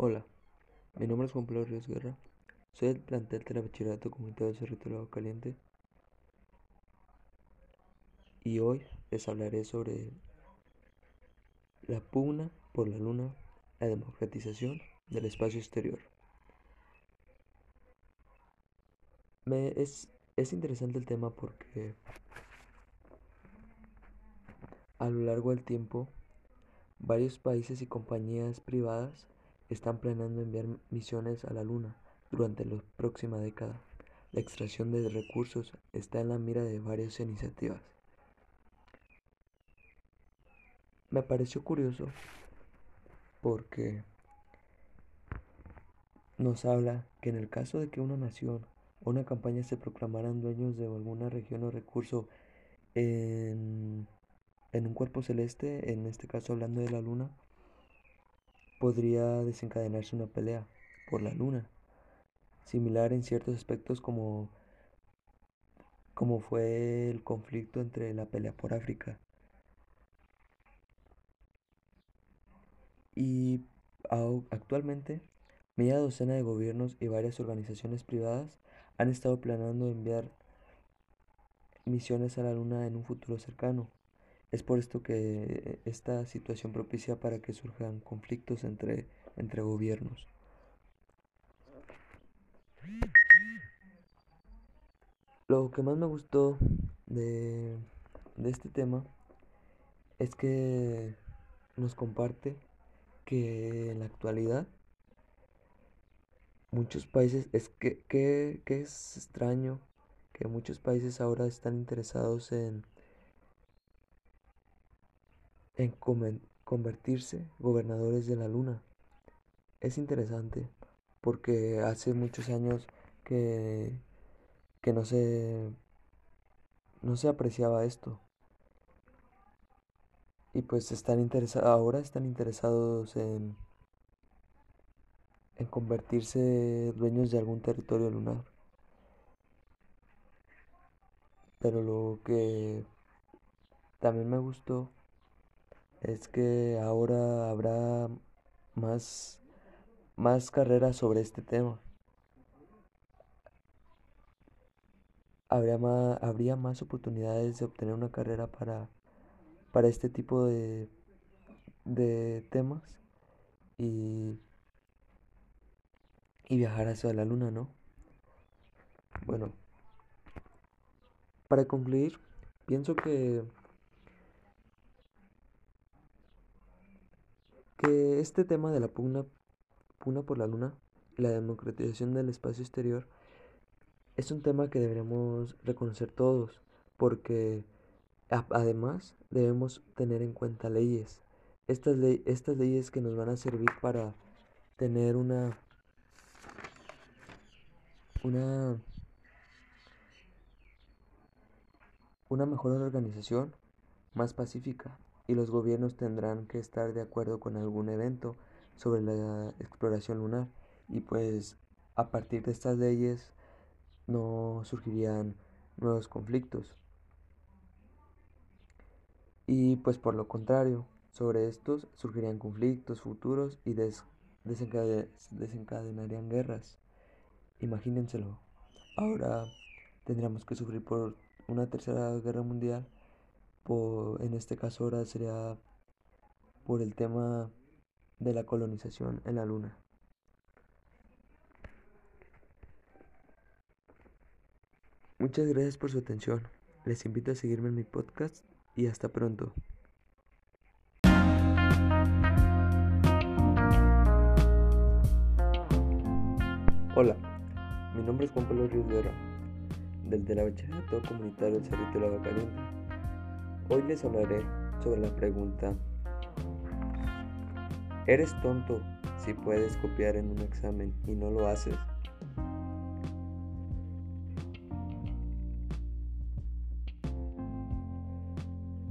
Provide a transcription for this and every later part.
Hola, mi nombre es Juan Pablo Ríos Guerra. Soy del plantel de la Bachillerato Comunitario del Cerrito Lago Caliente. Y hoy les hablaré sobre la pugna por la luna, la democratización del espacio exterior. Me, es, es interesante el tema porque a lo largo del tiempo varios países y compañías privadas están planeando enviar misiones a la Luna durante la próxima década. La extracción de recursos está en la mira de varias iniciativas. Me pareció curioso porque nos habla que en el caso de que una nación o una campaña se proclamaran dueños de alguna región o recurso en, en un cuerpo celeste, en este caso hablando de la luna, podría desencadenarse una pelea por la luna, similar en ciertos aspectos como, como fue el conflicto entre la pelea por África. Y actualmente, media docena de gobiernos y varias organizaciones privadas han estado planeando enviar misiones a la Luna en un futuro cercano. Es por esto que esta situación propicia para que surjan conflictos entre, entre gobiernos. Lo que más me gustó de, de este tema es que nos comparte que en la actualidad muchos países, es que, que, que es extraño que muchos países ahora están interesados en en convertirse gobernadores de la luna. Es interesante porque hace muchos años que, que no se no se apreciaba esto. Y pues están interesados ahora están interesados en en convertirse dueños de algún territorio lunar. Pero lo que también me gustó es que ahora habrá más, más carreras sobre este tema. Habría más, habría más oportunidades de obtener una carrera para, para este tipo de, de temas y, y viajar hacia la luna, ¿no? Bueno, para concluir, pienso que que este tema de la pugna, por la luna y la democratización del espacio exterior es un tema que deberíamos reconocer todos, porque además debemos tener en cuenta leyes. Estas, estas leyes que nos van a servir para tener una, una, una mejor organización más pacífica y los gobiernos tendrán que estar de acuerdo con algún evento sobre la exploración lunar y pues a partir de estas leyes no surgirían nuevos conflictos. Y pues por lo contrario, sobre estos surgirían conflictos futuros y desencadenarían guerras. Imagínenselo. Ahora tendríamos que sufrir por una tercera guerra mundial en este caso ahora sería por el tema de la colonización en la luna. Muchas gracias por su atención. Les invito a seguirme en mi podcast y hasta pronto. Hola, mi nombre es Juan Pablo Ríos Guerra, del de la Bachillerato Comunitario del Cerrito de la Caliente. Hoy les hablaré sobre la pregunta, ¿eres tonto si puedes copiar en un examen y no lo haces?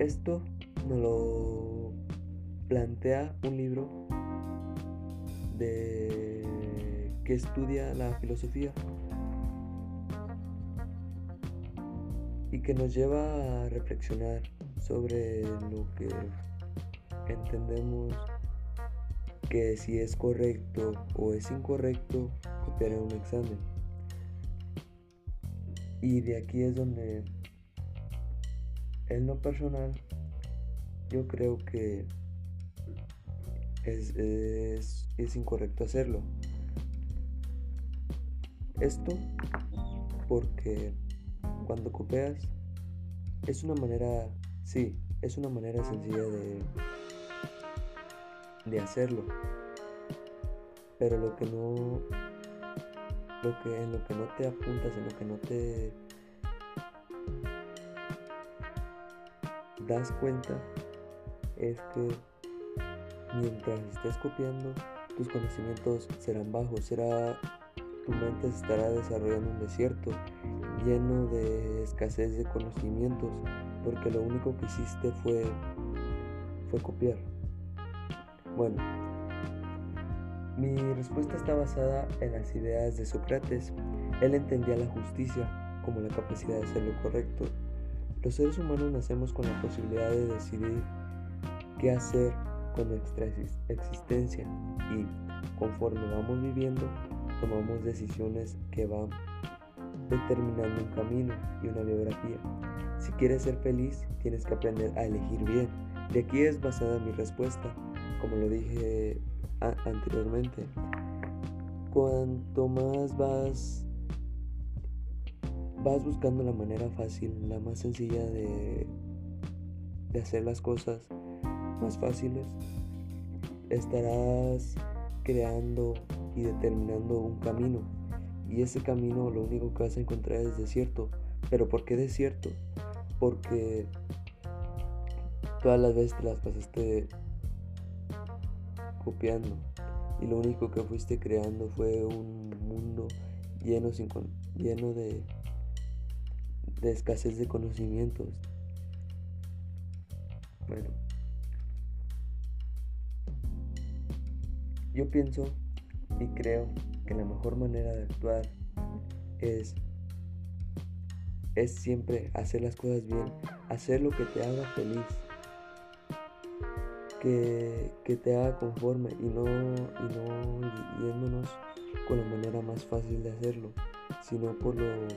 Esto nos lo plantea un libro de que estudia la filosofía y que nos lleva a reflexionar sobre lo que entendemos que si es correcto o es incorrecto copiar en un examen. Y de aquí es donde en lo personal yo creo que es, es incorrecto hacerlo. Esto porque cuando copias es una manera, sí, es una manera sencilla de, de hacerlo. Pero lo que no, lo que, en lo que no te apuntas, en lo que no te das cuenta es que mientras estés copiando, tus conocimientos serán bajos, será tu mente se estará desarrollando un desierto lleno de escasez de conocimientos, porque lo único que hiciste fue, fue copiar. Bueno, mi respuesta está basada en las ideas de Sócrates. Él entendía la justicia como la capacidad de hacer lo correcto. Los seres humanos nacemos con la posibilidad de decidir qué hacer con nuestra existencia y conforme vamos viviendo tomamos decisiones que van determinando un camino y una biografía. Si quieres ser feliz, tienes que aprender a elegir bien. De aquí es basada mi respuesta, como lo dije anteriormente. Cuanto más vas vas buscando la manera fácil, la más sencilla de, de hacer las cosas más fáciles, estarás creando y determinando un camino. Y ese camino lo único que vas a encontrar es desierto. ¿Pero por qué desierto? Porque todas las veces te las pasaste copiando. Y lo único que fuiste creando fue un mundo lleno, sin, lleno de, de escasez de conocimientos. Bueno. Yo pienso y creo que la mejor manera de actuar es, es siempre hacer las cosas bien, hacer lo que te haga feliz, que, te haga conforme y no, y no yéndonos con la manera más fácil de hacerlo, sino por, lo,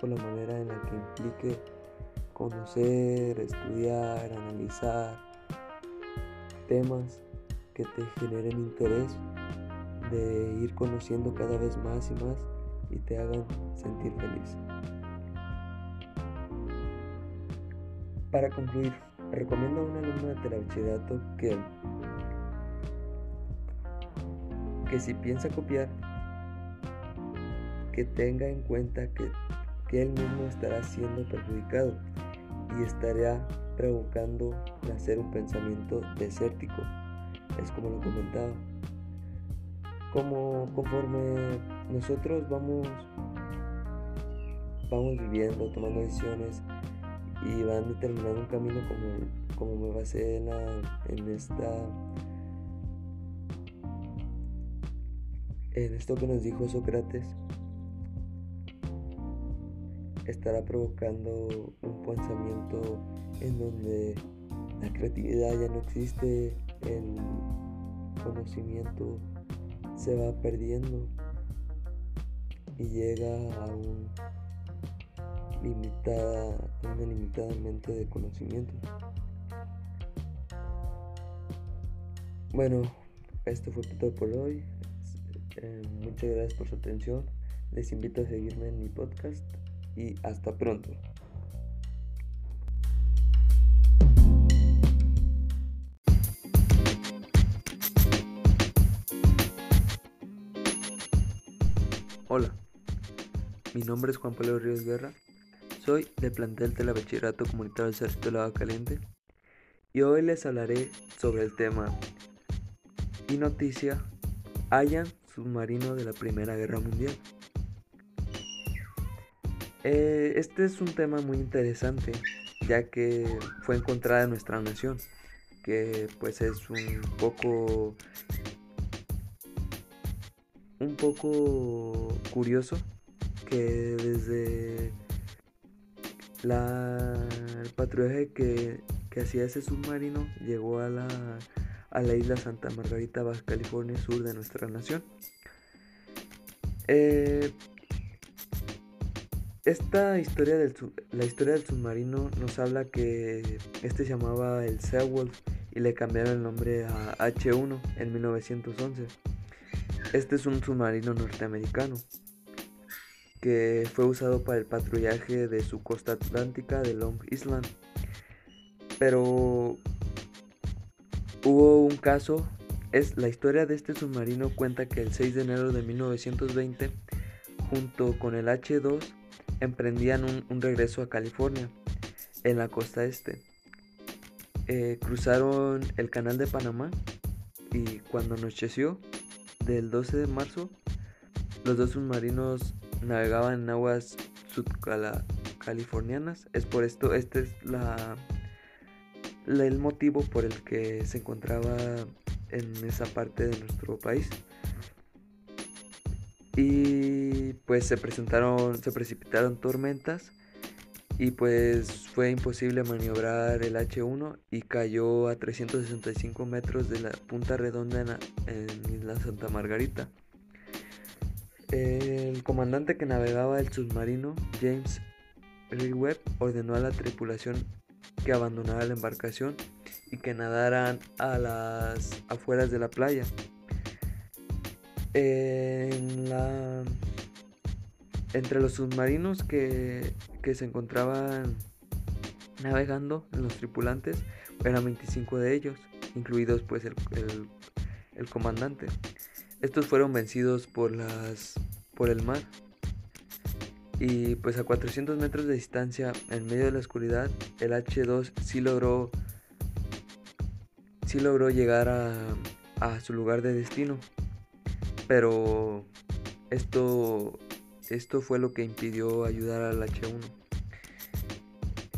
por la manera en la que implique conocer, estudiar, analizar temas que te generen interés de ir conociendo cada vez más y más y te hagan sentir feliz. Para concluir, recomiendo a un alumno de telebachillerato que, que si piensa copiar, que tenga en cuenta que, que él mismo estará siendo perjudicado y estaría provocando nacer un pensamiento desértico es como lo comentaba. Como conforme nosotros vamos vamos viviendo, tomando decisiones y van determinando un camino como, como me basé en, en esta en esto que nos dijo Sócrates estará provocando un pensamiento en donde la creatividad ya no existe, el conocimiento se va perdiendo y llega a un limitada, una limitada mente de conocimiento. Bueno, esto fue todo por hoy. Eh, muchas gracias por su atención. Les invito a seguirme en mi podcast y hasta pronto. Mi nombre es Juan Pablo Ríos Guerra, soy del plantel de la Bachillerato Comunitario del Ejército de Caliente. Y hoy les hablaré sobre el tema. Y noticia hayan submarino de la Primera Guerra Mundial. Eh, este es un tema muy interesante ya que fue encontrada en nuestra nación, que pues es un poco un poco curioso que desde la, el patrullaje que, hacía ese submarino llegó a la, a la isla Santa Margarita, Baja California Sur de nuestra nación. Eh, esta historia del la historia del submarino nos habla que este se llamaba el Seawolf y le cambiaron el nombre a H1 en 1911. Este es un submarino norteamericano que fue usado para el patrullaje de su costa atlántica de Long Island. Pero hubo un caso, es la historia de este submarino cuenta que el 6 de enero de 1920, junto con el H2, emprendían un, regreso a California, en la costa este. Eh, cruzaron el canal de Panamá y cuando anocheció del 12 de marzo, los dos submarinos navegaban en aguas sudcalifornianas. Es por esto, este es la, el motivo por el que se encontraba en esa parte de nuestro país. Y pues se presentaron, se precipitaron tormentas y pues fue imposible maniobrar el H1 y cayó a 365 metros de la punta redonda en, en Isla Santa Margarita. El comandante que navegaba el submarino, James Webb, ordenó a la tripulación que abandonara la embarcación y que nadaran a las afueras de la playa. En la... Entre los submarinos que, se encontraban navegando, los tripulantes, eran 25 de ellos, incluidos pues el comandante. Estos fueron vencidos por, el mar. Y pues a 400 metros de distancia, en medio de la oscuridad, el H2 sí logró, sí logró llegar a, su lugar de destino. Pero esto, esto fue lo que impidió ayudar al H1.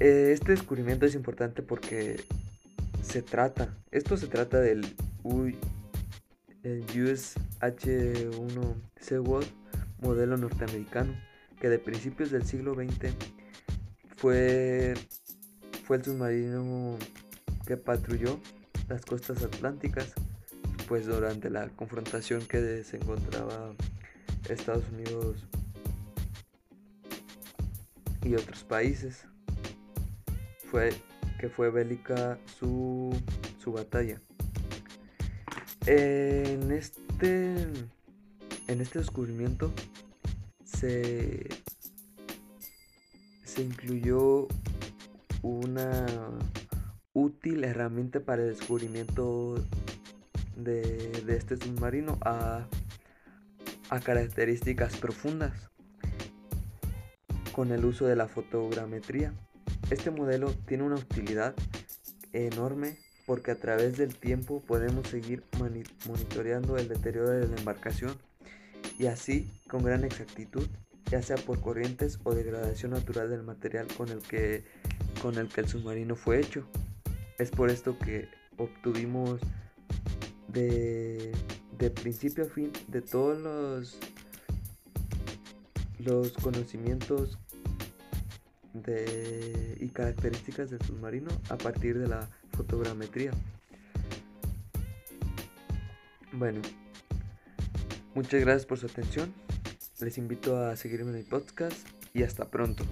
Eh, este descubrimiento es importante porque se trata, esto se trata del el US H1 Seaworld modelo norteamericano, que de principios del siglo XX fue, fue el submarino que patrulló las costas atlánticas, pues durante la confrontación que se encontraba Estados Unidos y otros países. Fue que fue bélica su, su batalla. En este, en este descubrimiento se, se incluyó una útil herramienta para el descubrimiento de, este submarino a, a características profundas con el uso de la fotogrametría. Este modelo tiene una utilidad enorme porque a través del tiempo podemos seguir monitoreando el deterioro de la embarcación y así con gran exactitud, ya sea por corrientes o degradación natural del material con el que, con el, que el submarino fue hecho. Es por esto que obtuvimos de, de principio a fin de todos los, los conocimientos de, y características del submarino a partir de la fotogrametría. Bueno, muchas gracias por su atención. Les invito a seguirme en el podcast y hasta pronto.